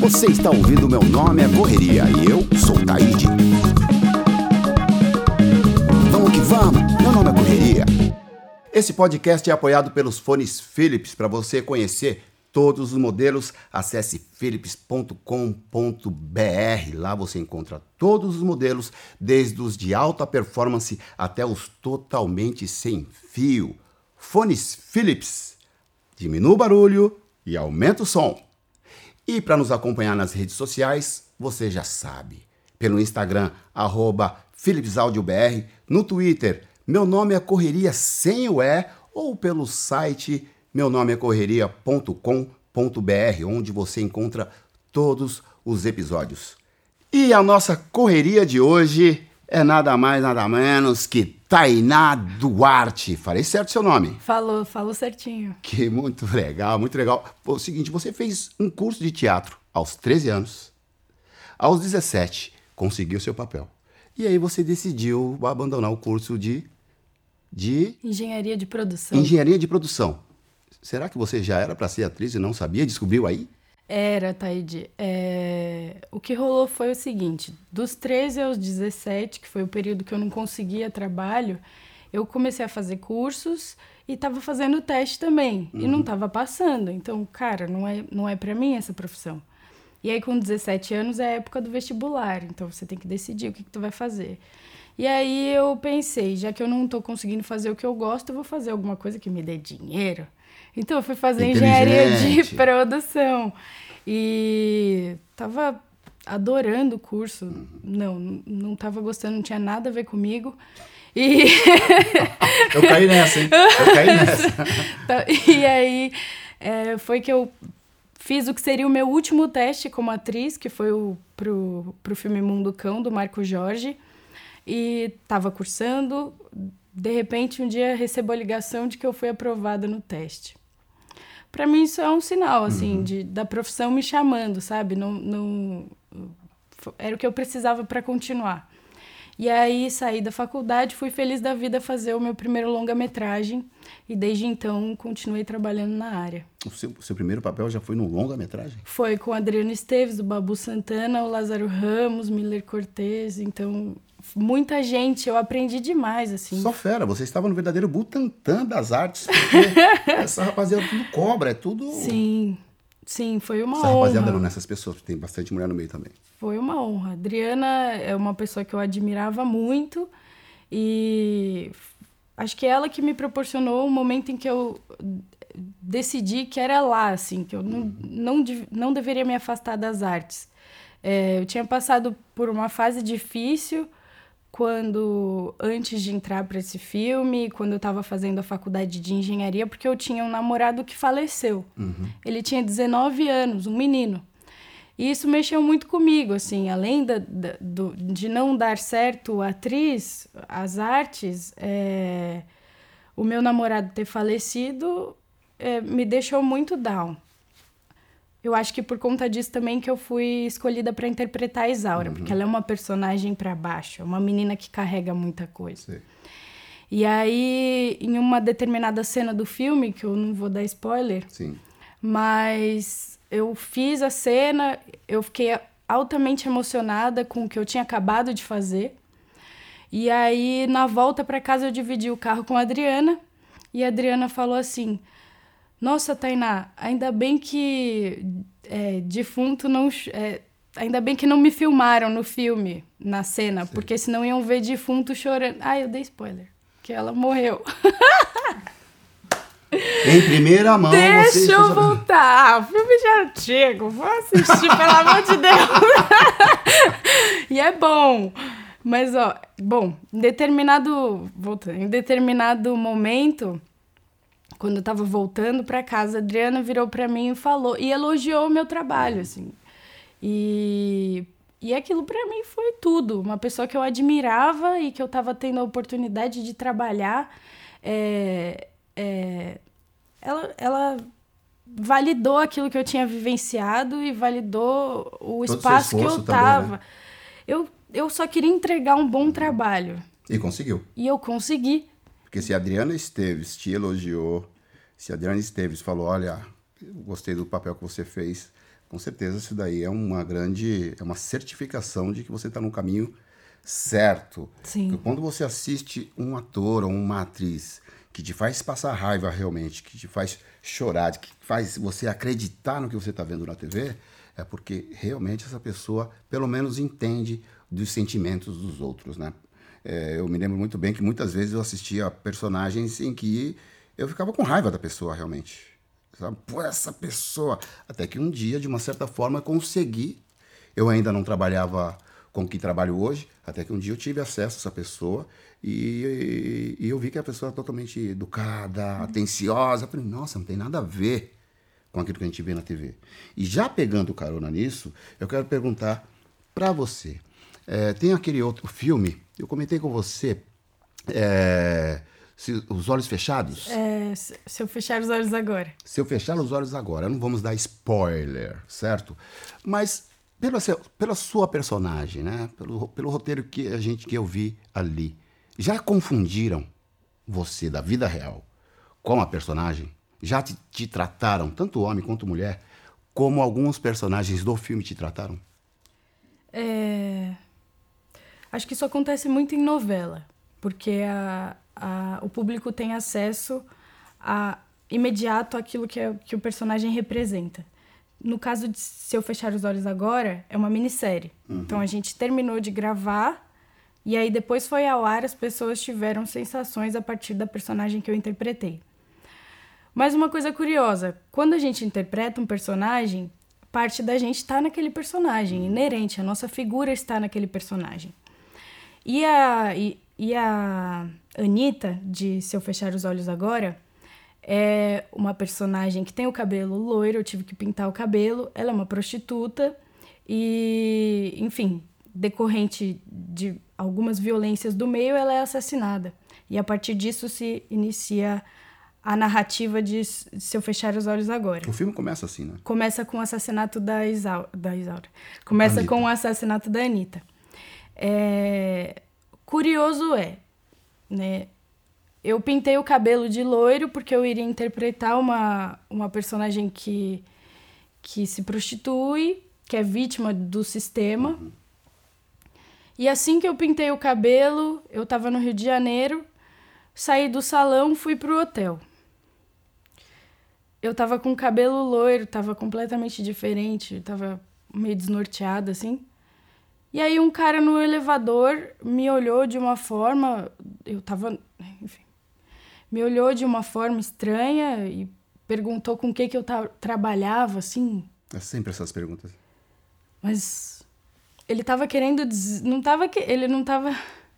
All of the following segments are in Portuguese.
Você está ouvindo Meu Nome é Correria e eu sou Taíde. Vamos que vamos, meu nome é Correria. Esse podcast é apoiado pelos fones Philips. Para você conhecer todos os modelos, acesse philips.com.br. Lá você encontra todos os modelos, desde os de alta performance até os totalmente sem fio. Fones Philips. Diminua o barulho e aumenta o som. E para nos acompanhar nas redes sociais, você já sabe. Pelo Instagram, arroba PhilipsAudioBR, no Twitter, meu nome é Correria sem o E, ou pelo site meu nome é correria.com.br, onde você encontra todos os episódios. E a nossa correria de hoje é nada mais, nada menos que Tainá Duarte. Falei certo seu nome? Falou, falou certinho. Que muito legal, muito legal. Pô, o seguinte, você fez um curso de teatro aos 13 anos. Aos 17, conseguiu seu papel. E aí você decidiu abandonar o curso de de engenharia de produção. Engenharia de produção. Será que você já era para ser atriz e não sabia? Descobriu aí? Era, Taide. É... O que rolou foi o seguinte: dos 13 aos 17, que foi o período que eu não conseguia trabalho, eu comecei a fazer cursos e estava fazendo teste também. Uhum. E não estava passando. Então, cara, não é, não é para mim essa profissão. E aí, com 17 anos, é a época do vestibular. Então, você tem que decidir o que, que tu vai fazer. E aí, eu pensei: já que eu não estou conseguindo fazer o que eu gosto, eu vou fazer alguma coisa que me dê dinheiro. Então, eu fui fazer engenharia de produção. E tava adorando o curso. Uhum. Não, não tava gostando, não tinha nada a ver comigo. E... eu caí nessa, hein? Eu caí nessa. Tá, e aí, é, foi que eu fiz o que seria o meu último teste como atriz, que foi o, pro, pro filme Mundo Cão, do Marco Jorge. E tava cursando. De repente, um dia recebo a ligação de que eu fui aprovada no teste para mim isso é um sinal assim uhum. de da profissão me chamando sabe? Não, não era o que eu precisava para continuar. E aí saí da faculdade fui feliz da vida fazer o meu primeiro longa metragem e desde então continuei trabalhando na área. O seu, o seu primeiro papel já foi no longa metragem foi com Adriano Esteves do Babu Santana o Lázaro Ramos Miller Cortez então muita gente, eu aprendi demais, assim. Só fera, você estava no verdadeiro Butantan das artes, essa rapaziada tudo cobra, é tudo... Sim, sim, foi uma essa honra. Essa rapaziada não, nessas pessoas, tem bastante mulher no meio também. Foi uma honra. Adriana é uma pessoa que eu admirava muito e acho que é ela que me proporcionou o momento em que eu decidi que era lá, assim, que eu não, não, não deveria me afastar das artes. É, eu tinha passado por uma fase difícil, quando antes de entrar para esse filme, quando eu estava fazendo a faculdade de engenharia, porque eu tinha um namorado que faleceu. Uhum. Ele tinha 19 anos, um menino. E isso mexeu muito comigo, assim, além da, da, do, de não dar certo a atriz, as artes, é, o meu namorado ter falecido é, me deixou muito down. Eu acho que por conta disso também que eu fui escolhida para interpretar a Isaura, uhum. porque ela é uma personagem para baixo, é uma menina que carrega muita coisa. Sim. E aí, em uma determinada cena do filme, que eu não vou dar spoiler, Sim. mas eu fiz a cena, eu fiquei altamente emocionada com o que eu tinha acabado de fazer. E aí, na volta para casa, eu dividi o carro com a Adriana, e a Adriana falou assim: nossa, Tainá, ainda bem que é, defunto não. É, ainda bem que não me filmaram no filme, na cena, Sim. porque senão iam ver defunto chorando. Ah, eu dei spoiler, que ela morreu. Em primeira mão. Deixa eu voltar. Ah, filme de antigo. Vou assistir, pelo amor de Deus. e é bom. Mas, ó, bom, em determinado. Voltando, em determinado momento quando eu tava voltando para casa, a Adriana virou para mim e falou e elogiou o meu trabalho, assim. E e aquilo para mim foi tudo, uma pessoa que eu admirava e que eu tava tendo a oportunidade de trabalhar, é, é, ela, ela validou aquilo que eu tinha vivenciado e validou o Todo espaço que eu tava. Também, né? Eu eu só queria entregar um bom trabalho. E conseguiu. E eu consegui. Porque se a Adriana Esteves te elogiou, Se a Adriana Esteves falou, olha, gostei do papel que você fez, com certeza isso daí é uma grande, é uma certificação de que você está no caminho certo. Sim. Porque quando você assiste um ator ou uma atriz que te faz passar raiva realmente, que te faz chorar, que faz você acreditar no que você está vendo na TV, é porque realmente essa pessoa pelo menos entende dos sentimentos dos outros, né? É, eu me lembro muito bem que muitas vezes eu assistia personagens em que eu ficava com raiva da pessoa realmente. Sabe? Pô, essa pessoa. Até que um dia, de uma certa forma, consegui. Eu ainda não trabalhava com que trabalho hoje, até que um dia eu tive acesso a essa pessoa e, e, e eu vi que a pessoa é totalmente educada, atenciosa. Eu falei, nossa, não tem nada a ver com aquilo que a gente vê na TV. E já pegando carona nisso, eu quero perguntar para você. É, tem aquele outro filme, eu comentei com você, é, se, Os Olhos Fechados? É, se eu fechar os olhos agora. Se eu fechar os olhos agora, não vamos dar spoiler, certo? Mas pela, pela sua personagem, né? Pelo, pelo roteiro que a gente que eu vi ali, já confundiram você da vida real com a personagem? Já te, te trataram, tanto homem quanto mulher, como alguns personagens do filme te trataram? É... Acho que isso acontece muito em novela, porque a, a, o público tem acesso a, imediato àquilo que, é, que o personagem representa. No caso de Se Eu Fechar os Olhos Agora, é uma minissérie. Uhum. Então a gente terminou de gravar e aí depois foi ao ar, as pessoas tiveram sensações a partir da personagem que eu interpretei. Mas uma coisa curiosa, quando a gente interpreta um personagem, parte da gente está naquele personagem, inerente, a nossa figura está naquele personagem. E a, e, e a Anitta, de Se Eu Fechar os Olhos Agora, é uma personagem que tem o cabelo loiro, eu tive que pintar o cabelo. Ela é uma prostituta e, enfim, decorrente de algumas violências do meio, ela é assassinada. E a partir disso se inicia a narrativa de Se Eu Fechar os Olhos Agora. O filme começa assim, né? Começa com o assassinato da, Isaura. Da Isaura. Começa Anitta. com o assassinato da Anitta. É... Curioso é, né? Eu pintei o cabelo de loiro porque eu iria interpretar uma, uma personagem que, que se prostitui, que é vítima do sistema. Uhum. E assim que eu pintei o cabelo, eu estava no Rio de Janeiro, saí do salão, fui pro hotel. Eu tava com o cabelo loiro, tava completamente diferente, tava meio desnorteada assim. E aí um cara no elevador me olhou de uma forma, eu tava, enfim, me olhou de uma forma estranha e perguntou com o que que eu trabalhava, assim. É sempre essas perguntas. Mas ele tava querendo dizer, não tava que ele não tava,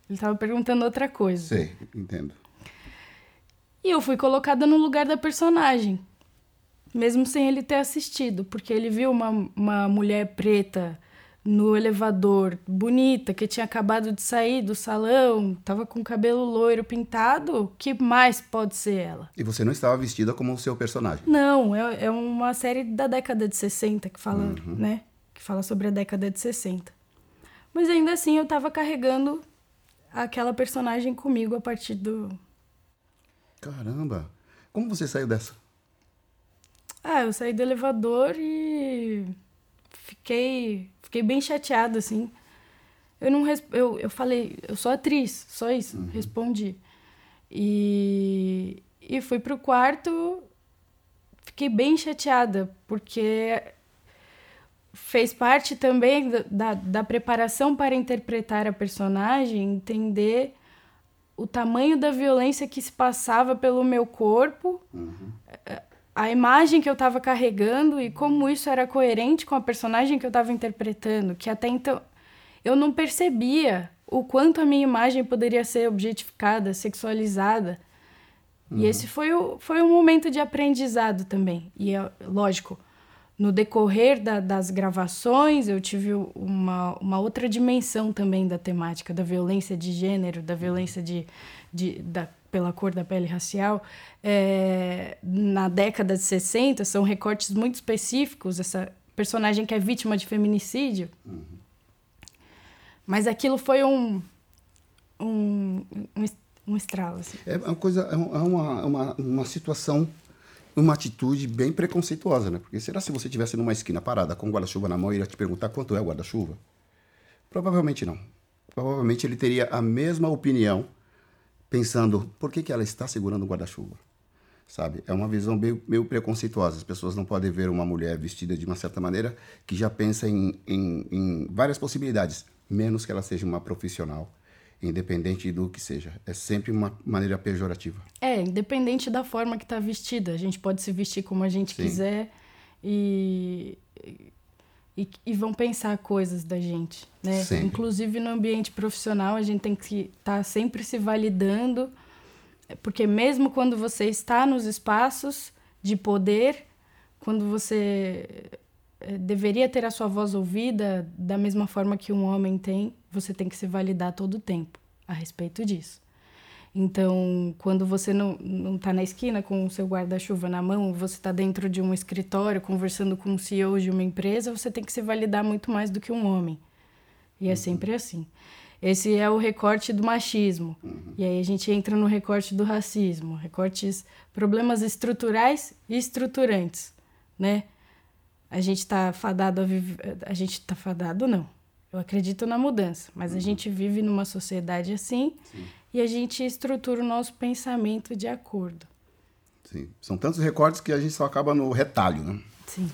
ele tava perguntando outra coisa. Sei, entendo. E eu fui colocada no lugar da personagem, mesmo sem ele ter assistido, porque ele viu uma, uma mulher preta no elevador, bonita, que tinha acabado de sair do salão, tava com cabelo loiro pintado, o que mais pode ser ela? E você não estava vestida como o seu personagem? Não, é, é uma série da década de 60 que fala, uhum. né? Que fala sobre a década de 60. Mas ainda assim eu tava carregando aquela personagem comigo a partir do. Caramba! Como você saiu dessa? Ah, eu saí do elevador e fiquei Fiquei bem chateada, assim. Eu não eu, eu falei, eu sou atriz, só isso, uhum. respondi. E, e fui pro quarto, fiquei bem chateada, porque fez parte também da, da preparação para interpretar a personagem, entender o tamanho da violência que se passava pelo meu corpo, uhum a imagem que eu estava carregando e como isso era coerente com a personagem que eu estava interpretando, que até então eu não percebia o quanto a minha imagem poderia ser objetificada, sexualizada. Uhum. E esse foi o, foi um momento de aprendizado também. E, é, lógico, no decorrer da, das gravações, eu tive uma, uma outra dimensão também da temática, da violência de gênero, da violência de, de, da pela cor da pele racial, é, na década de 60, são recortes muito específicos, essa personagem que é vítima de feminicídio. Uhum. Mas aquilo foi um, um, um, um estralo. Assim. É uma coisa, é uma, uma, uma situação uma atitude bem preconceituosa, né? Porque será se você estivesse numa esquina parada com o guarda-chuva na mão e ia te perguntar quanto é o guarda-chuva? Provavelmente não. Provavelmente ele teria a mesma opinião, pensando por que, que ela está segurando o guarda-chuva. Sabe? É uma visão meio, meio, preconceituosa. As pessoas não podem ver uma mulher vestida de uma certa maneira que já pensa em, em, em várias possibilidades, menos que ela seja uma profissional independente do que seja. É sempre uma maneira pejorativa. É, independente da forma que está vestida. A gente pode se vestir como a gente Sim. quiser e, e, e, vão pensar coisas da gente, né? Sempre. Inclusive no ambiente profissional, a gente tem que estar tá sempre se validando, porque mesmo quando você está nos espaços de poder, quando você eh, deveria ter a sua voz ouvida da mesma forma que um homem tem, você tem que se validar todo o tempo a respeito disso. Então, quando você não, não tá na esquina com o seu guarda-chuva na mão, você está dentro de um escritório conversando com o CEO de uma empresa, você tem que se validar muito mais do que um homem. E é uhum. sempre assim. Esse é o recorte do machismo. Uhum. E aí a gente entra no recorte do racismo, recortes, problemas estruturais e estruturantes, né? A gente está fadado a viver. A gente está fadado, não. Eu acredito na mudança, mas uhum. a gente vive numa sociedade assim Sim. E a gente estrutura o nosso pensamento de acordo. Sim. São tantos recortes que a gente só acaba no retalho, né? Sim.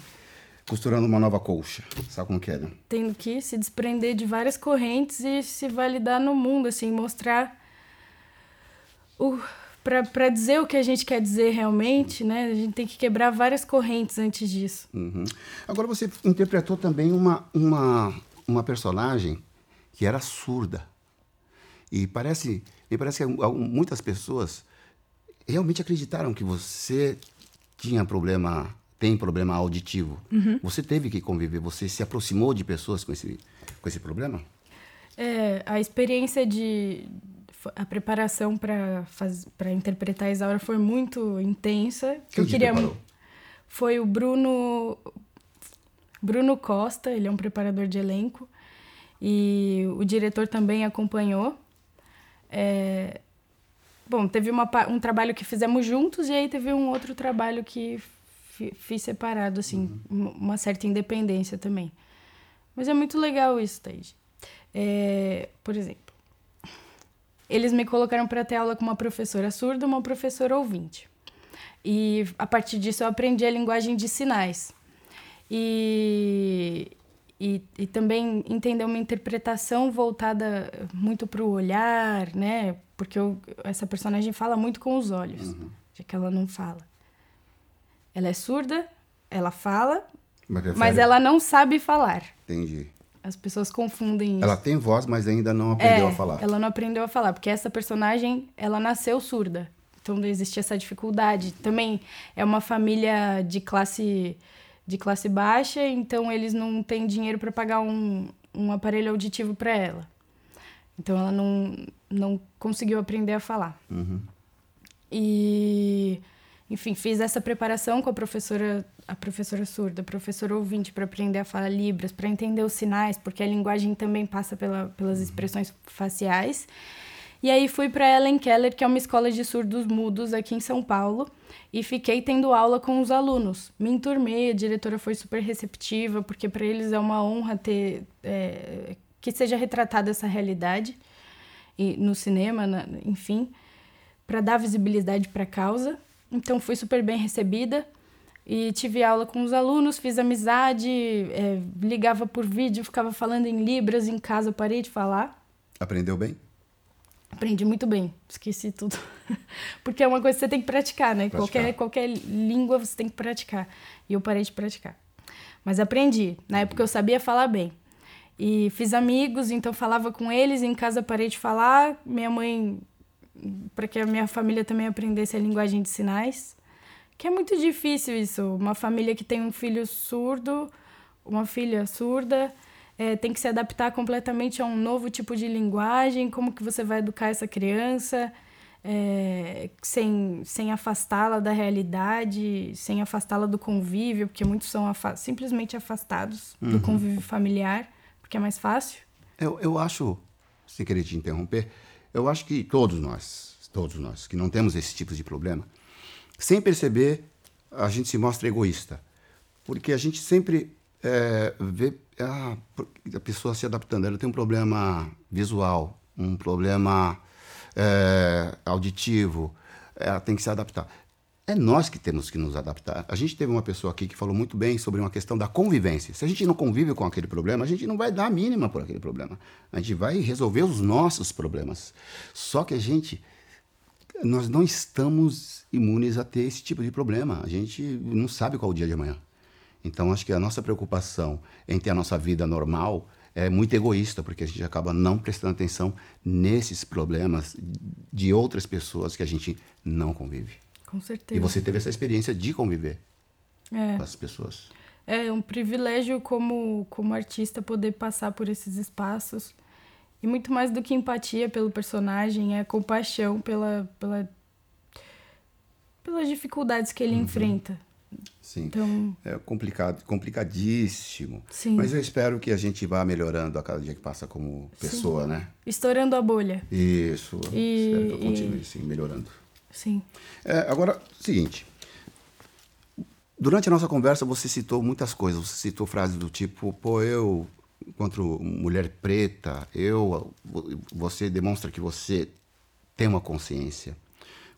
Costurando uma nova colcha. Sabe como que é, né? Tendo que se desprender de várias correntes e se validar no mundo, assim, mostrar o para dizer o que a gente quer dizer realmente, né? A gente tem que quebrar várias correntes antes disso. Uhum. Agora você interpretou também uma, uma uma personagem que era surda. E parece, me parece que muitas pessoas realmente acreditaram que você tinha problema, tem problema auditivo. Uhum. Você teve que conviver, você se aproximou de pessoas com esse, com esse problema? É, a experiência de a preparação para para interpretar a Isaura foi muito intensa. Quem eu queria preparou? foi o Bruno Bruno Costa, ele é um preparador de elenco e o diretor também acompanhou. É... Bom, teve uma, um trabalho que fizemos juntos e aí teve um outro trabalho que fiz separado, assim, uhum. uma certa independência também. Mas é muito legal isso, Taide. É, por exemplo, eles me colocaram para ter aula com uma professora surda, uma professora ouvinte. E a partir disso eu aprendi a linguagem de sinais e, e, e também entender uma interpretação voltada muito para o olhar, né? Porque eu, essa personagem fala muito com os olhos, uhum. já que ela não fala. Ela é surda, ela fala, mas, mas ela não sabe falar. Entendi. As pessoas confundem isso. Ela tem voz, mas ainda não aprendeu é, a falar. Ela não aprendeu a falar, porque essa personagem, ela nasceu surda. Então existe essa dificuldade. Também é uma família de classe de classe baixa, então eles não têm dinheiro para pagar um, um aparelho auditivo para ela. Então ela não, não conseguiu aprender a falar. Uhum. E, enfim, fiz essa preparação com a professora, a professora surda, a professora ouvinte, para aprender a falar Libras, para entender os sinais, porque a linguagem também passa pela, pelas uhum. expressões faciais. E aí fui para Ellen Keller, que é uma escola de surdos mudos aqui em São Paulo, e fiquei tendo aula com os alunos. Me enturmei, a diretora foi super receptiva, porque para eles é uma honra ter é, que seja retratada essa realidade e no cinema, na, enfim, para dar visibilidade para a causa. Então fui super bem recebida e tive aula com os alunos, fiz amizade, é, ligava por vídeo, ficava falando em libras em casa, parei de falar. Aprendeu bem? Aprendi muito bem, esqueci tudo. Porque é uma coisa que você tem que praticar, né? Praticar. Qualquer, qualquer língua você tem que praticar. E eu parei de praticar. Mas aprendi. Na época eu sabia falar bem. E fiz amigos, então falava com eles. Em casa parei de falar. Minha mãe, para que a minha família também aprendesse a linguagem de sinais. Que é muito difícil isso. Uma família que tem um filho surdo, uma filha surda é, tem que se adaptar completamente a um novo tipo de linguagem, como que você vai educar essa criança é, sem, sem afastá-la da realidade, sem afastá-la do convívio, porque muitos são afa simplesmente afastados uhum. do convívio familiar, porque é mais fácil. Eu, eu acho, sem querer te interromper, eu acho que todos nós, todos nós, que não temos esse tipo de problema, sem perceber, a gente se mostra egoísta. Porque a gente sempre é, vê ah, a pessoa se adaptando. Ela tem um problema visual, um problema é, auditivo, ela tem que se adaptar. É nós que temos que nos adaptar. A gente teve uma pessoa aqui que falou muito bem sobre uma questão da convivência. Se a gente não convive com aquele problema, a gente não vai dar a mínima por aquele problema. A gente vai resolver os nossos problemas. Só que a gente nós não estamos imunes a ter esse tipo de problema. A gente não sabe qual é o dia de amanhã. Então, acho que a nossa preocupação em ter a nossa vida normal é muito egoísta, porque a gente acaba não prestando atenção nesses problemas de outras pessoas que a gente não convive. Com certeza. E você teve essa experiência de conviver é. com as pessoas. É um privilégio como, como artista poder passar por esses espaços. E muito mais do que empatia pelo personagem, é compaixão pela, pela, pelas dificuldades que ele uhum. enfrenta. Sim. Então... É complicado, complicadíssimo. Sim. Mas eu espero que a gente vá melhorando a cada dia que passa como pessoa, sim. né? Estourando a bolha. Isso. E, espero que eu continue e... sim, melhorando. Sim. É, agora, seguinte. Durante a nossa conversa, você citou muitas coisas. Você citou frases do tipo, pô, eu, enquanto mulher preta, eu, você demonstra que você tem uma consciência.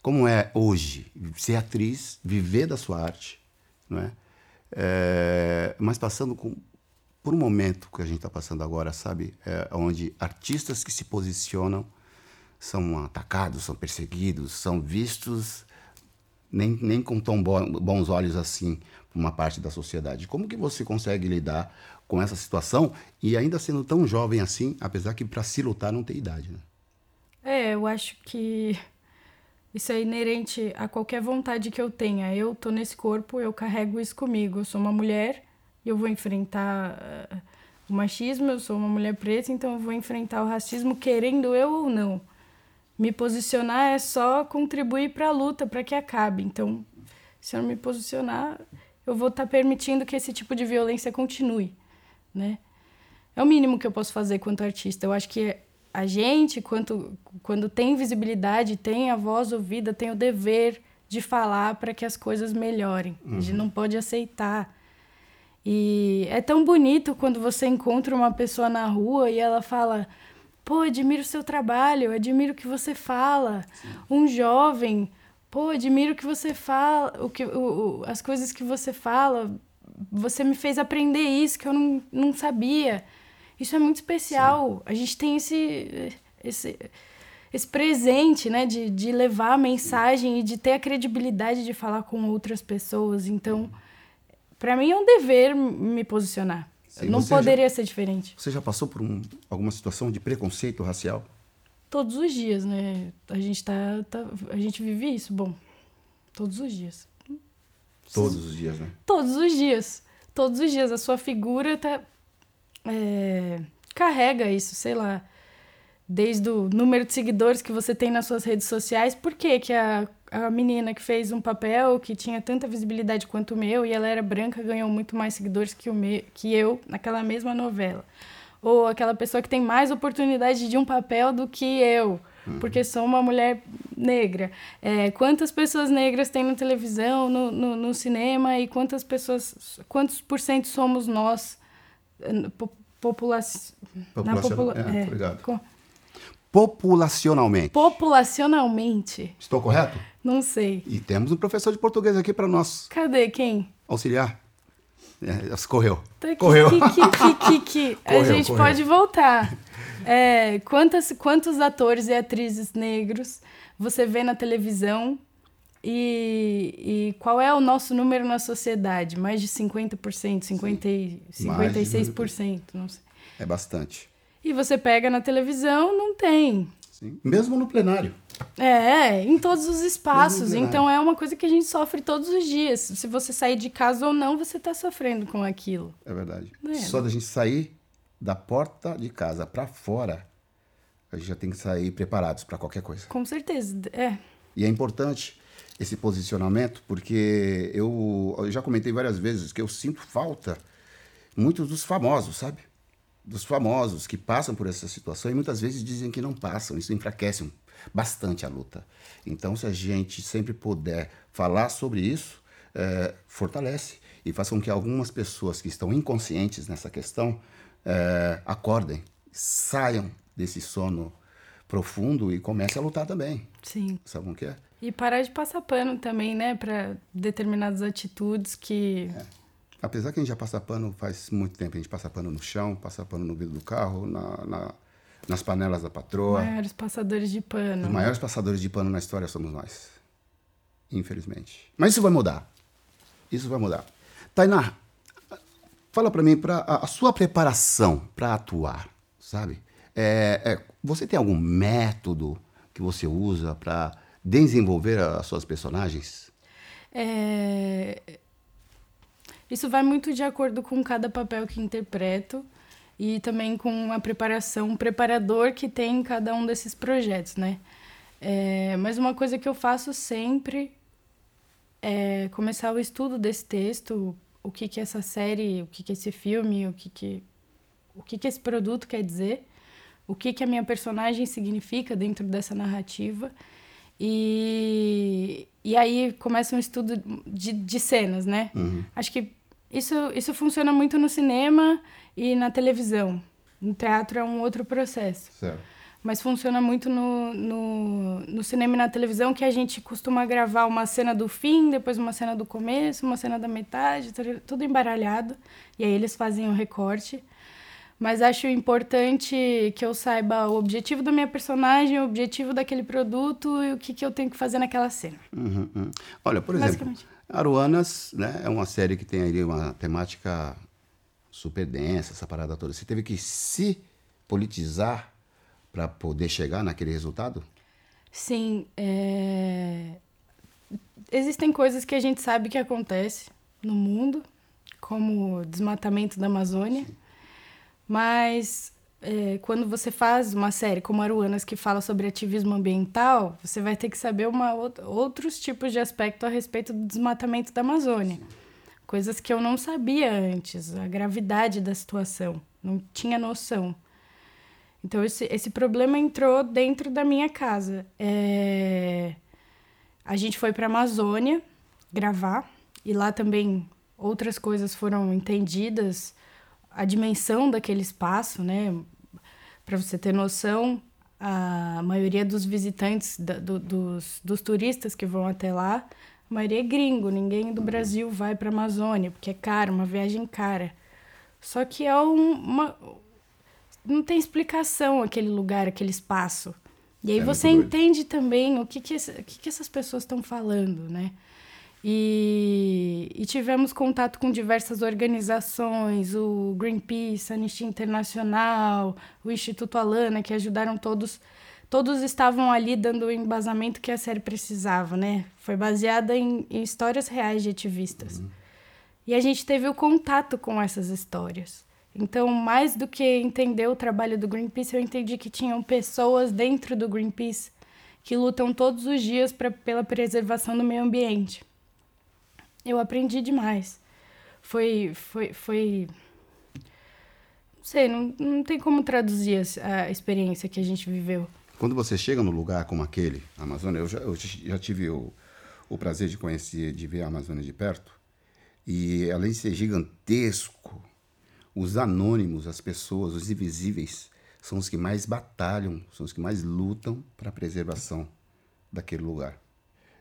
Como é hoje ser atriz, viver da sua arte, não é? é mas passando com, por um momento que a gente está passando agora, sabe? É, onde artistas que se posicionam são atacados, são perseguidos, são vistos nem, nem com tão bons olhos assim por uma parte da sociedade. Como que você consegue lidar com essa situação e ainda sendo tão jovem assim, apesar que para se lutar não tem idade, né? É, eu acho que isso é inerente a qualquer vontade que eu tenha. Eu tô nesse corpo, eu carrego isso comigo. Eu sou uma mulher e eu vou enfrentar uh, o machismo, eu sou uma mulher preta, então eu vou enfrentar o racismo querendo eu ou não. Me posicionar é só contribuir para a luta, para que acabe. Então, se eu não me posicionar, eu vou estar tá permitindo que esse tipo de violência continue, né? É o mínimo que eu posso fazer quanto artista. Eu acho que a gente, quanto, quando tem visibilidade, tem a voz ouvida, tem o dever de falar para que as coisas melhorem. Uhum. A gente uhum. não pode aceitar. E é tão bonito quando você encontra uma pessoa na rua e ela fala: pô, admiro o seu trabalho, admiro o que você fala. Sim. Um jovem, pô, admiro o que você fala, o que, o, o, as coisas que você fala. Você me fez aprender isso que eu não, não sabia. Isso é muito especial. Sim. A gente tem esse, esse, esse presente, né? De, de levar a mensagem e de ter a credibilidade de falar com outras pessoas. Então, para mim é um dever me posicionar. Sim, não poderia já, ser diferente. Você já passou por um, alguma situação de preconceito racial? Todos os dias, né? A gente tá, tá, a gente vive isso, bom. Todos os dias. Todos os dias, né? Todos os dias. Todos os dias. A sua figura tá é, carrega isso, sei lá, desde o número de seguidores que você tem nas suas redes sociais. Por que, que a, a menina que fez um papel que tinha tanta visibilidade quanto o meu e ela era branca ganhou muito mais seguidores que, o me, que eu naquela mesma novela? Ou aquela pessoa que tem mais oportunidade de um papel do que eu, uhum. porque sou uma mulher negra. É, quantas pessoas negras tem na televisão, no, no, no cinema e quantas pessoas, quantos por cento somos nós? Popula Populacion... é, é, obrigado. Com... Populacionalmente. Populacionalmente. Estou correto? Não sei. E temos um professor de português aqui para nós. Cadê? Quem? Auxiliar. É, correu. Tá correu. correu. A gente correu. pode voltar. É, quantas, quantos atores e atrizes negros você vê na televisão e, e, qual é o nosso número na sociedade? Mais de 50%, 50, 56%, não sei. É bastante. E você pega na televisão, não tem. Sim. Mesmo no plenário. É, em todos os espaços. Então é uma coisa que a gente sofre todos os dias. Se você sair de casa ou não, você está sofrendo com aquilo. É verdade. É. Só da gente sair da porta de casa para fora, a gente já tem que sair preparados para qualquer coisa. Com certeza, é. E é importante esse posicionamento, porque eu, eu já comentei várias vezes que eu sinto falta muitos dos famosos, sabe? Dos famosos que passam por essa situação e muitas vezes dizem que não passam. Isso enfraquece bastante a luta. Então, se a gente sempre puder falar sobre isso, é, fortalece e faz com que algumas pessoas que estão inconscientes nessa questão é, acordem, saiam desse sono profundo e comecem a lutar também. Sim. Sabe o que é? E parar de passar pano também, né, para determinadas atitudes que. É. Apesar que a gente já passa pano faz muito tempo, a gente passa pano no chão, passa pano no vidro do carro, na, na nas panelas da patroa. Os maiores passadores de pano. Os maiores passadores de pano na história somos nós. Infelizmente. Mas isso vai mudar. Isso vai mudar. Tainá, fala para mim para a, a, sua preparação para atuar, sabe? É, é, você tem algum método que você usa para desenvolver as suas personagens? É... Isso vai muito de acordo com cada papel que interpreto e também com a preparação, o preparador que tem em cada um desses projetos, né? É, mas uma coisa que eu faço sempre é começar o estudo desse texto, o que que essa série, o que que esse filme, o que que o que que esse produto quer dizer, o que que a minha personagem significa dentro dessa narrativa. E, e aí começa um estudo de, de cenas, né? Uhum. Acho que isso, isso funciona muito no cinema e na televisão. No teatro é um outro processo. Certo. Mas funciona muito no, no, no, cinema e na televisão, que a gente costuma gravar uma cena do fim, depois uma cena do começo, uma cena da metade, tudo embaralhado. E aí eles fazem o recorte. Mas acho importante que eu saiba o objetivo da minha personagem, o objetivo daquele produto e o que, que eu tenho que fazer naquela cena. Uhum, uhum. Olha, por exemplo, Aruanas né, é uma série que tem ali uma temática super densa, essa parada toda. Você teve que se politizar para poder chegar naquele resultado? Sim. É... Existem coisas que a gente sabe que acontece no mundo, como o desmatamento da Amazônia, Sim. Mas é, quando você faz uma série como Aruanas que fala sobre ativismo ambiental, você vai ter que saber uma, outros tipos de aspecto a respeito do desmatamento da Amazônia. Coisas que eu não sabia antes, a gravidade da situação, não tinha noção. Então, esse, esse problema entrou dentro da minha casa. É... A gente foi para a Amazônia gravar, e lá também outras coisas foram entendidas, a dimensão daquele espaço, né? Para você ter noção, a maioria dos visitantes, da, do, dos, dos turistas que vão até lá, a maioria é gringo, ninguém do Brasil vai para a Amazônia, porque é caro, uma viagem cara. Só que é um, uma. Não tem explicação aquele lugar, aquele espaço. E aí é você entende também o que, que, o que, que essas pessoas estão falando, né? E, e, tivemos contato com diversas organizações, o Greenpeace, a Anistia Internacional, o Instituto Alana, que ajudaram todos. Todos estavam ali dando o embasamento que a série precisava, né? Foi baseada em, em histórias reais de ativistas. Uhum. E a gente teve o contato com essas histórias. Então, mais do que entender o trabalho do Greenpeace, eu entendi que tinham pessoas dentro do Greenpeace que lutam todos os dias pra, pela preservação do meio ambiente eu aprendi demais. Foi, foi, foi... Não sei, não, não tem como traduzir a experiência que a gente viveu. Quando você chega num lugar como aquele, a Amazônia, eu já, eu já tive o, o prazer de conhecer, de ver a Amazônia de perto, e além de ser gigantesco, os anônimos, as pessoas, os invisíveis, são os que mais batalham, são os que mais lutam para a preservação daquele lugar.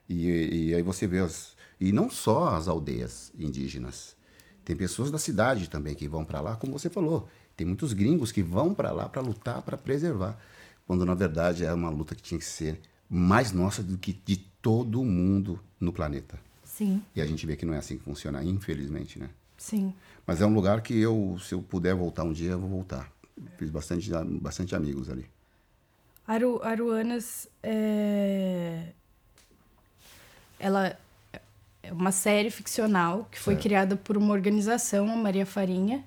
E, e aí você vê as, e não só as aldeias indígenas. Tem pessoas da cidade também que vão para lá, como você falou. Tem muitos gringos que vão para lá para lutar, para preservar. Quando na verdade é uma luta que tinha que ser mais nossa do que de todo mundo no planeta. Sim. E a gente vê que não é assim que funciona, infelizmente, né? Sim. Mas é um lugar que eu, se eu puder voltar um dia, eu vou voltar. Fiz bastante, bastante amigos ali. Aru, Aruanas é... ela uma série ficcional que foi criada por uma organização, a Maria Farinha.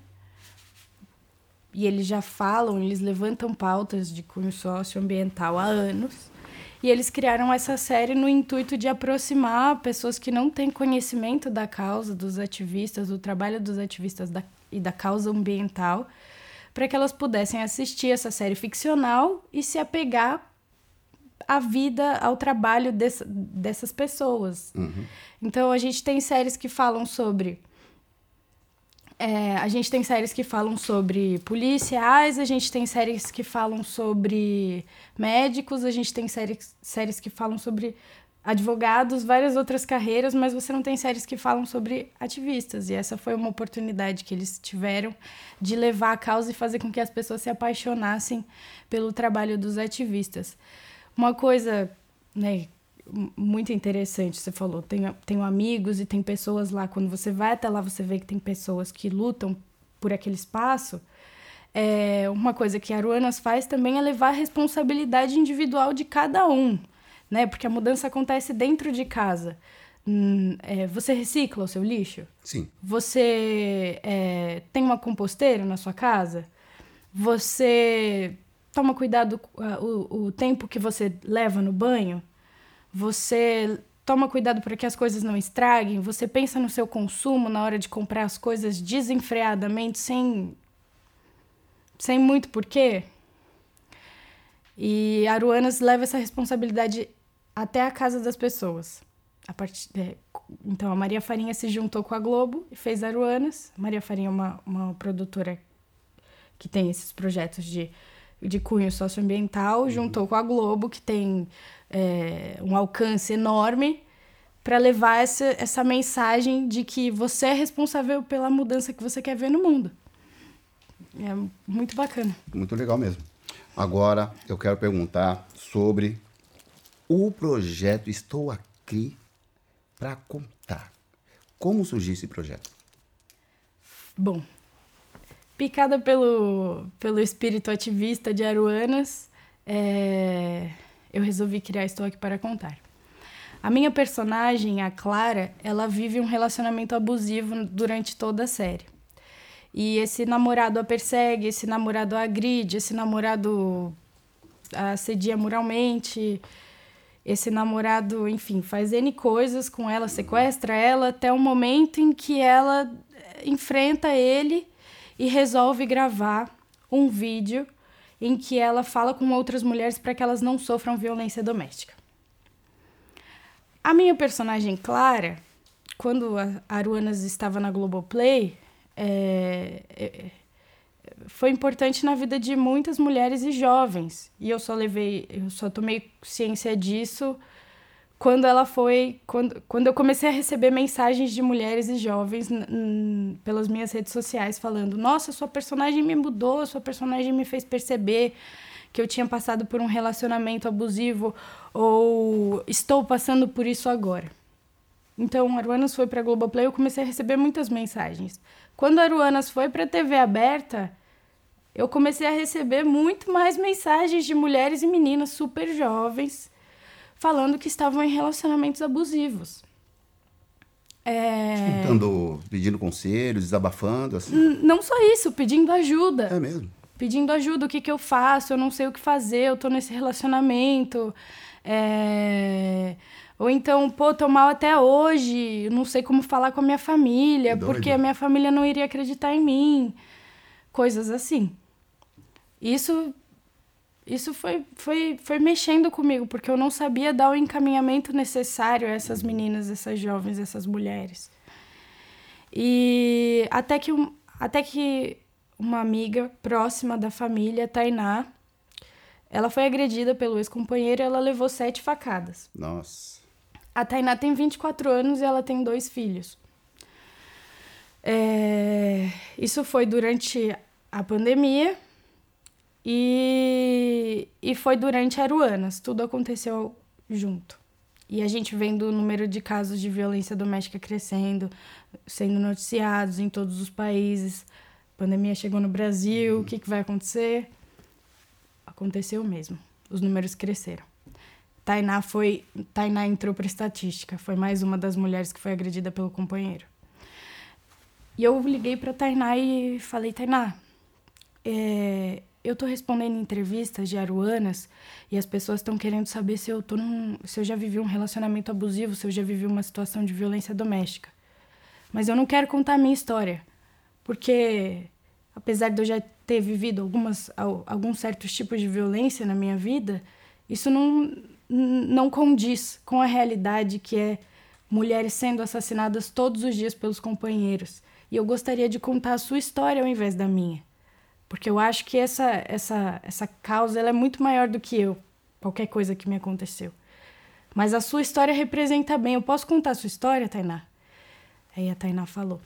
E eles já falam, eles levantam pautas de cunho socioambiental há anos. E eles criaram essa série no intuito de aproximar pessoas que não têm conhecimento da causa, dos ativistas, do trabalho dos ativistas da, e da causa ambiental, para que elas pudessem assistir essa série ficcional e se apegar à vida, ao trabalho dessa, dessas pessoas. Uhum. Então a gente tem séries que falam sobre. É, a gente tem séries que falam sobre policiais, a gente tem séries que falam sobre médicos, a gente tem séries, séries que falam sobre advogados, várias outras carreiras, mas você não tem séries que falam sobre ativistas. E essa foi uma oportunidade que eles tiveram de levar a causa e fazer com que as pessoas se apaixonassem pelo trabalho dos ativistas. Uma coisa né, muito interessante, você falou, tenho, tenho amigos e tem pessoas lá, quando você vai até lá, você vê que tem pessoas que lutam por aquele espaço. É, uma coisa que a Aruanas faz também é levar a responsabilidade individual de cada um né? Porque a mudança acontece dentro de casa. Hum, é, você recicla o seu lixo? Sim. Você é, tem uma composteira na sua casa? Você toma cuidado uh, o, o tempo que você leva no banho? Você toma cuidado para que as coisas não estraguem? Você pensa no seu consumo na hora de comprar as coisas desenfreadamente, sem, sem muito porquê? E Aruanas leva essa responsabilidade até a casa das pessoas. A. É, então, a Maria Farinha se juntou com a Globo e fez Aruanas. A Maria Farinha é uma, uma produtora que tem esses projetos de, de cunho socioambiental, uhum. juntou com a Globo, que tem é, um alcance enorme, para levar essa, essa mensagem de que você é responsável pela mudança que você quer ver no mundo. É muito bacana. Muito legal mesmo. Agora, eu quero perguntar sobre o projeto Estou Aqui para Contar. Como surgiu esse projeto? Bom, picada pelo, pelo espírito ativista de Aruanas, é, eu resolvi criar Estou Aqui para Contar. A minha personagem, a Clara, ela vive um relacionamento abusivo durante toda a série. E esse namorado a persegue, esse namorado a agride, esse namorado a assedia moralmente, esse namorado, enfim, faz N coisas com ela, sequestra ela, até o momento em que ela enfrenta ele e resolve gravar um vídeo em que ela fala com outras mulheres para que elas não sofram violência doméstica. A minha personagem Clara, quando a Aruanas estava na Globoplay, é, é, foi importante na vida de muitas mulheres e jovens. E eu só levei, eu só tomei ciência disso quando ela foi, quando, quando eu comecei a receber mensagens de mulheres e jovens pelas minhas redes sociais falando: "Nossa, sua personagem me mudou, sua personagem me fez perceber que eu tinha passado por um relacionamento abusivo ou estou passando por isso agora". Então, Aruanas foi para Globoplay, eu comecei a receber muitas mensagens. Quando Aruanas foi para TV aberta, eu comecei a receber muito mais mensagens de mulheres e meninas super jovens falando que estavam em relacionamentos abusivos. É... Pedindo conselhos, desabafando, assim? Não só isso, pedindo ajuda. É mesmo? Pedindo ajuda, o que, que eu faço, eu não sei o que fazer, eu tô nesse relacionamento. É... Ou então, pô, tô mal até hoje, não sei como falar com a minha família, porque a minha família não iria acreditar em mim. Coisas assim. Isso isso foi, foi, foi mexendo comigo, porque eu não sabia dar o encaminhamento necessário a essas meninas, essas jovens, essas mulheres. E até que, até que uma amiga próxima da família, Tainá, ela foi agredida pelo ex-companheiro e ela levou sete facadas. Nossa. A Tainá tem 24 anos e ela tem dois filhos. É... Isso foi durante a pandemia e, e foi durante Aruanas, tudo aconteceu junto. E a gente vendo o número de casos de violência doméstica crescendo, sendo noticiados em todos os países. A pandemia chegou no Brasil, uhum. o que, que vai acontecer? Aconteceu mesmo. Os números cresceram. Tainá foi, Tainá entrou para estatística, foi mais uma das mulheres que foi agredida pelo companheiro. E eu liguei para Tainá e falei: Tainá, é, eu tô respondendo entrevistas de aruanas e as pessoas estão querendo saber se eu tô num, se eu já vivi um relacionamento abusivo, se eu já vivi uma situação de violência doméstica. Mas eu não quero contar a minha história, porque apesar de eu já ter vivido algumas alguns certos tipos de violência na minha vida, Isso não, não condiz com a realidade que é mulheres sendo assassinadas todos os dias pelos companheiros. E eu gostaria de contar a sua história ao invés da minha. Porque eu acho que essa, essa, essa causa ela é muito maior do que eu, qualquer coisa que me aconteceu. Mas a sua história representa bem. Eu posso contar a sua história, Tainá? Aí a Tainá falou: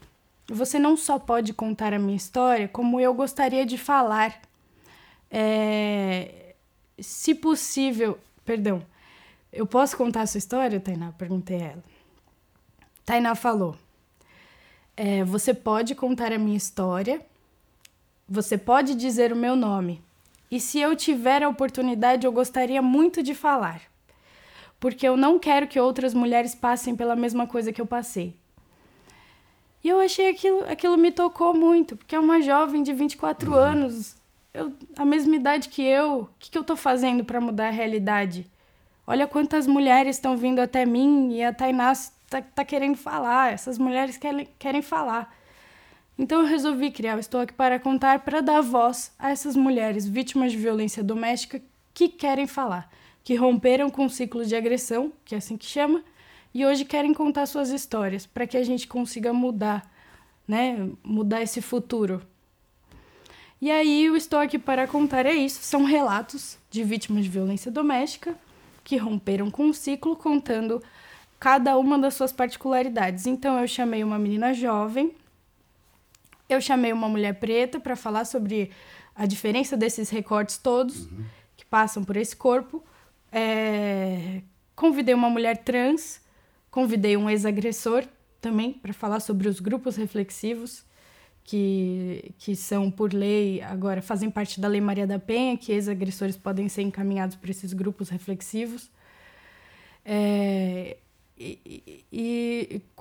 Você não só pode contar a minha história, como eu gostaria de falar. É... Se possível. Perdão. Eu posso contar a sua história, Tainá? Perguntei a ela. Tainá falou: é, Você pode contar a minha história, você pode dizer o meu nome. E se eu tiver a oportunidade, eu gostaria muito de falar. Porque eu não quero que outras mulheres passem pela mesma coisa que eu passei. E eu achei aquilo, aquilo me tocou muito, porque é uma jovem de 24 uhum. anos, eu, a mesma idade que eu. O que, que eu tô fazendo para mudar a realidade? Olha quantas mulheres estão vindo até mim e a Tainá tá, tá querendo falar, essas mulheres querem, querem falar. Então eu resolvi criar o Estou Aqui para Contar para dar voz a essas mulheres vítimas de violência doméstica que querem falar, que romperam com o ciclo de agressão, que é assim que chama, e hoje querem contar suas histórias para que a gente consiga mudar, né? Mudar esse futuro. E aí o Estou Aqui para Contar é isso, são relatos de vítimas de violência doméstica que romperam com o ciclo contando cada uma das suas particularidades. Então eu chamei uma menina jovem, eu chamei uma mulher preta para falar sobre a diferença desses recortes todos uhum. que passam por esse corpo. É... Convidei uma mulher trans, convidei um ex-agressor também para falar sobre os grupos reflexivos que, que são por lei agora fazem parte da Lei Maria da Penha, que ex-agressores podem ser encaminhados para esses grupos reflexivos. É,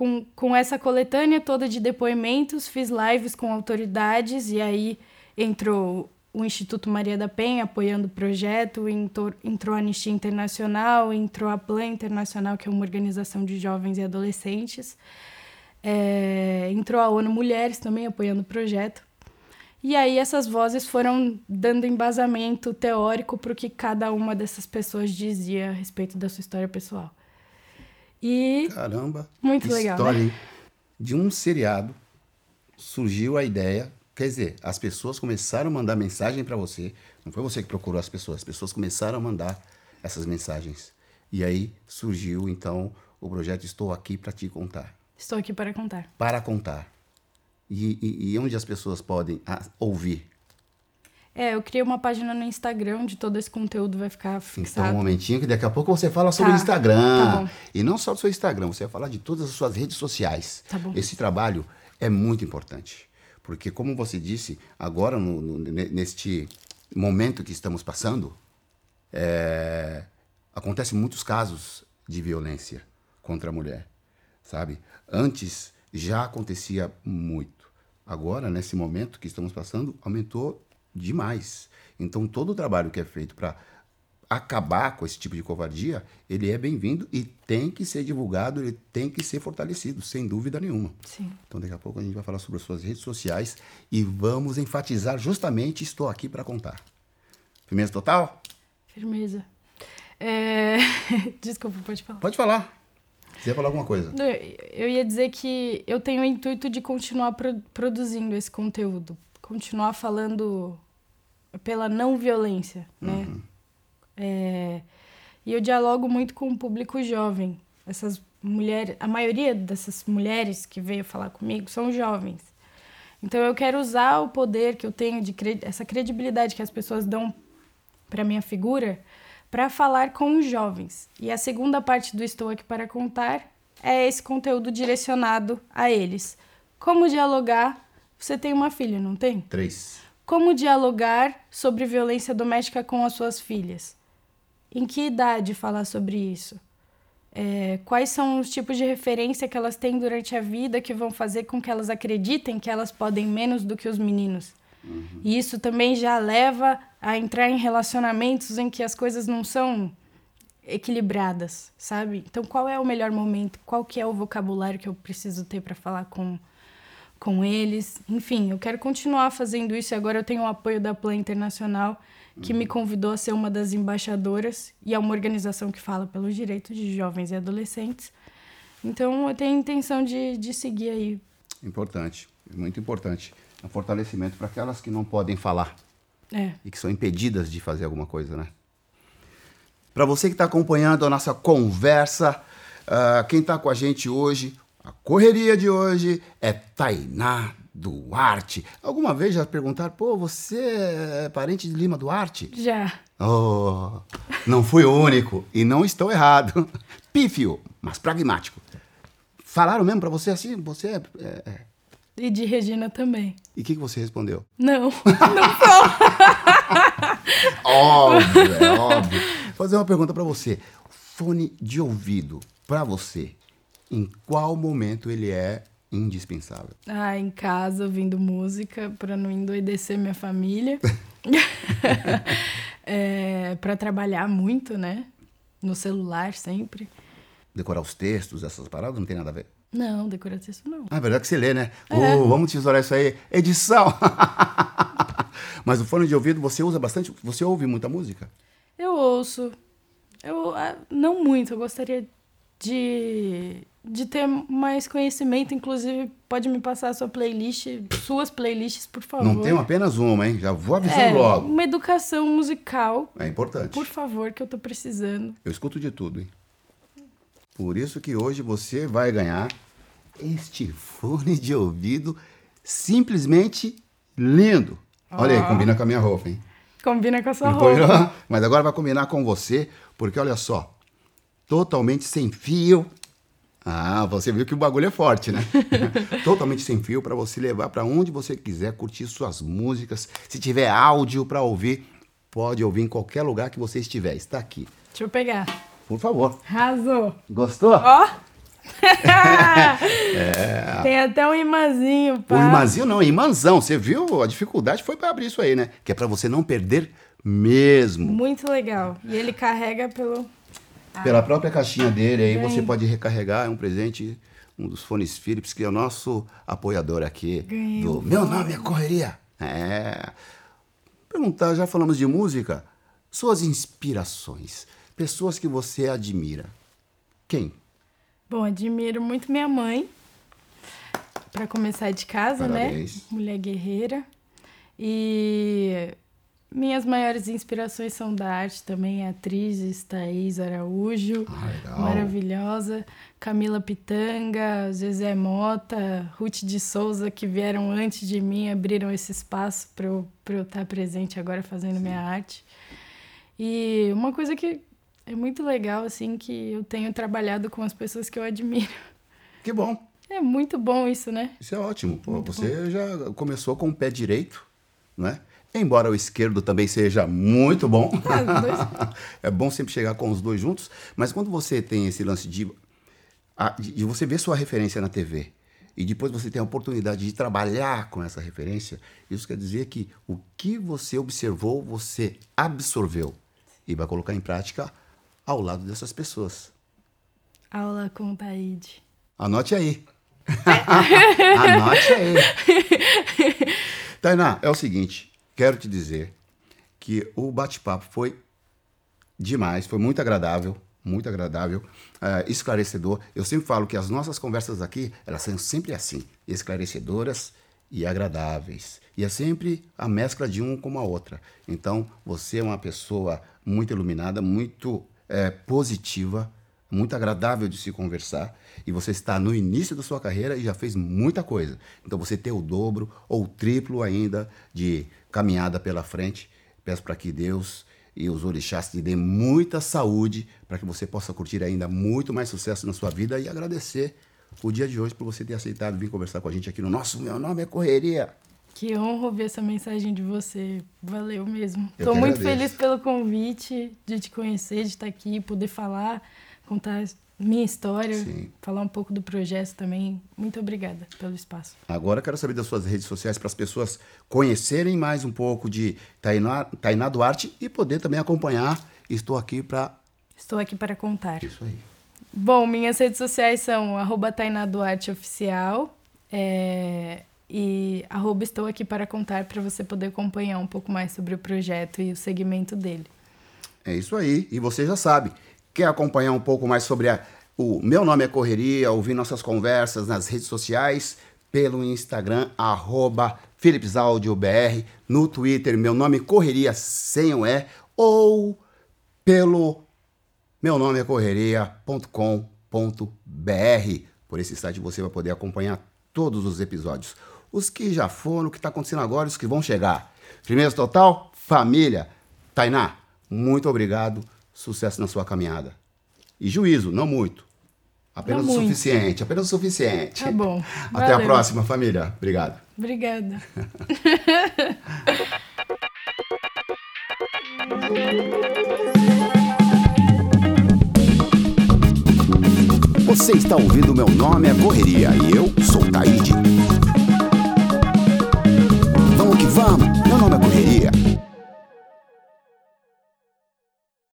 com, com essa coletânea toda de depoimentos, fiz lives com autoridades e aí entrou o Instituto Maria da Penha apoiando o projeto, entrou, entrou a Anistia Internacional, entrou a Plan Internacional, que é uma organização de jovens e adolescentes, é, entrou a ONU Mulheres também apoiando o projeto. E aí essas vozes foram dando embasamento teórico para o que cada uma dessas pessoas dizia a respeito da sua história pessoal. E. Caramba! Muito legal. História, né? De um seriado surgiu a ideia. Quer dizer, as pessoas começaram a mandar mensagem para você. Não foi você que procurou as pessoas, as pessoas começaram a mandar essas mensagens. E aí surgiu, então, o projeto Estou Aqui para Te Contar. Estou aqui para contar. Para contar. E, e, e onde as pessoas podem ouvir é, eu criei uma página no Instagram onde todo esse conteúdo vai ficar fixado. Então, um momentinho que daqui a pouco você fala sobre tá. o Instagram. Tá e não só do seu Instagram, você vai falar de todas as suas redes sociais. Tá bom. Esse trabalho é muito importante. Porque, como você disse, agora, no, no, neste momento que estamos passando, é, acontecem muitos casos de violência contra a mulher, sabe? Antes já acontecia muito. Agora, nesse momento que estamos passando, aumentou demais. Então, todo o trabalho que é feito para acabar com esse tipo de covardia, ele é bem-vindo e tem que ser divulgado, ele tem que ser fortalecido, sem dúvida nenhuma. Sim. Então, daqui a pouco a gente vai falar sobre as suas redes sociais e vamos enfatizar justamente estou aqui para contar. Firmeza total? Firmeza. É... Desculpa, pode falar. Pode falar. Você ia falar alguma coisa? Eu ia dizer que eu tenho o intuito de continuar pro produzindo esse conteúdo, continuar falando pela não violência, né? Uhum. É, e eu dialogo muito com o público jovem. Essas mulheres, a maioria dessas mulheres que veio falar comigo são jovens. Então eu quero usar o poder que eu tenho de essa credibilidade que as pessoas dão para minha figura para falar com os jovens. E a segunda parte do Estou aqui para contar é esse conteúdo direcionado a eles. Como dialogar você tem uma filha, não tem? Três. Como dialogar sobre violência doméstica com as suas filhas? Em que idade falar sobre isso? É, quais são os tipos de referência que elas têm durante a vida que vão fazer com que elas acreditem que elas podem menos do que os meninos? Uhum. E isso também já leva a entrar em relacionamentos em que as coisas não são equilibradas, sabe? Então, qual é o melhor momento? Qual que é o vocabulário que eu preciso ter para falar com com eles. Enfim, eu quero continuar fazendo isso e agora eu tenho o apoio da Plan Internacional, que me convidou a ser uma das embaixadoras e é uma organização que fala pelos direitos de jovens e adolescentes. Então eu tenho a intenção de, de seguir aí. Importante, muito importante. É um fortalecimento para aquelas que não podem falar É. e que são impedidas de fazer alguma coisa, né? Para você que está acompanhando a nossa conversa, ah, quem está com a gente hoje, a correria de hoje é Tainá Duarte. Alguma vez já perguntaram, pô, você é parente de Lima Duarte? Já. Oh, não fui o único e não estou errado. Pífio, mas pragmático. Falaram mesmo para você assim? Você é. é- é. E de Regina também. E o que, que você respondeu? Não, não sou. Óbvio, é óbvio. Vou fazer uma pergunta para você. Fone de ouvido, para você, em qual momento ele é indispensável? Ah, em casa, ouvindo música, pra não endoidecer minha família. é, para trabalhar muito, né? No celular sempre. Decorar os textos, essas paradas, não tem nada a ver. Não, decorar texto não. Ah, é verdade que você lê, né? É. Ô, vamos tesourar isso aí. Edição! Mas o fone de ouvido você usa bastante? Você ouve muita música? Eu ouço. Eu ah, não muito, eu gostaria de, de ter mais conhecimento. Inclusive, pode me passar a sua playlist, suas playlists, por favor. Não tenho apenas uma, hein? Já vou avisando é, logo. uma educação musical, É importante. por favor, que eu tô precisando. Eu escuto de tudo, hein? Por isso que hoje você vai ganhar este fone de ouvido simplesmente lindo. Olha aí, combina com a minha roupa, hein? Combina com a sua Não roupa. combinou? Mas agora vai combinar com você, porque olha só, totalmente sem fio. Ah, você viu que o bagulho é forte, né? totalmente sem fio para você levar para onde você quiser curtir suas músicas. Se tiver áudio para ouvir, pode ouvir em qualquer lugar que você estiver. Está aqui. Deixa eu pegar. Por favor. Arrasou. Gostou? Ó! Tem até um imãzinho, pá. imãzinho não, imãzão. Você viu? A dificuldade foi para abrir isso aí, né? Que é para você não perder mesmo. Muito legal. E ele carrega pelo. Pela própria caixinha dele, aí Ganhei. você pode recarregar. É um presente, um dos fones Philips, que é o nosso apoiador aqui. Ganhei do Meu Nome é Correria. É. Perguntar, já falamos de música? Suas inspirações. Pessoas que você admira. Quem? Bom, admiro muito minha mãe. Pra começar de casa, Parabéns. né? Mulher guerreira. E minhas maiores inspirações são da arte também, atrizes, Thaís Araújo, Ah, maravilhosa, Camila Pitanga, Zezé Mota, Ruth de Souza, que vieram antes de mim, abriram esse espaço para eu, pra eu estar presente agora fazendo minha arte. E uma coisa que é muito legal, assim, que eu tenho trabalhado com as pessoas que eu admiro. Que bom. É muito bom isso, né? Isso é ótimo. Pô, você já começou com o pé direito, né? Embora o esquerdo também seja muito bom. É bom sempre chegar com os dois juntos. Mas quando você tem esse lance de, de você ver sua referência na TV e depois você tem a oportunidade de trabalhar com essa referência, isso quer dizer que o que você observou, você absorveu e vai colocar em prática ao lado dessas pessoas. Aula com Taíde. Anote aí. Anote aí. Tainá, é o seguinte, quero te dizer que o bate-papo foi demais, foi muito agradável, muito agradável, eh, esclarecedor. Eu sempre falo que as nossas conversas aqui, elas são sempre assim, esclarecedoras e agradáveis. E é sempre a mescla de um com a outra. Então, você é uma pessoa muito iluminada, muito eh, positiva, muito agradável de se conversar e você está no início da sua carreira e já fez muita coisa. Então você ter o dobro ou o triplo ainda de caminhada pela frente. Peço para que Deus e os orixás te dêem muita saúde para que você possa curtir ainda muito mais sucesso na sua vida e agradecer o dia de hoje por você ter aceitado vir conversar com a gente aqui no nosso Meu Nome é Correria. Que honra ouvir essa mensagem de você. Valeu mesmo. Que muito agradeço. feliz pelo convite, de te conhecer, de estar aqui, poder falar, contar minha história, Sim. falar um pouco do projeto também. Muito obrigada pelo espaço. Agora eu quero saber das suas redes sociais para as pessoas conhecerem mais um pouco de Tainá, Tainá Duarte e poder também acompanhar. Estou aqui para Estou aqui para contar. isso aí. Bom, minhas redes sociais são arroba Tainá Duarte Oficial. É, e arroba estou aqui para contar para você poder acompanhar um pouco mais sobre o projeto e o segmento dele. É isso aí. E você já sabe, quer acompanhar um pouco mais sobre a, o Meu Nome é Correria, ouvir nossas conversas nas redes sociais, pelo Instagram, arroba PhilipsAudioBR, no Twitter, meu nome é Correria sem o E, ou pelo meu nome é correria.com.br. Por esse site você vai poder acompanhar todos os episódios. Os que já foram, o que está acontecendo agora, os que vão chegar. Primeiro total, família. Tainá, muito obrigado. Sucesso na sua caminhada. E juízo, não muito. Apenas não o muito. suficiente, apenas o suficiente. Tá bom. Até Valeu. a próxima, família. Obrigado. Obrigada. Você está ouvindo Meu Nome é Correria e eu sou Taíde. Vamos que vamos, meu nome é Correria.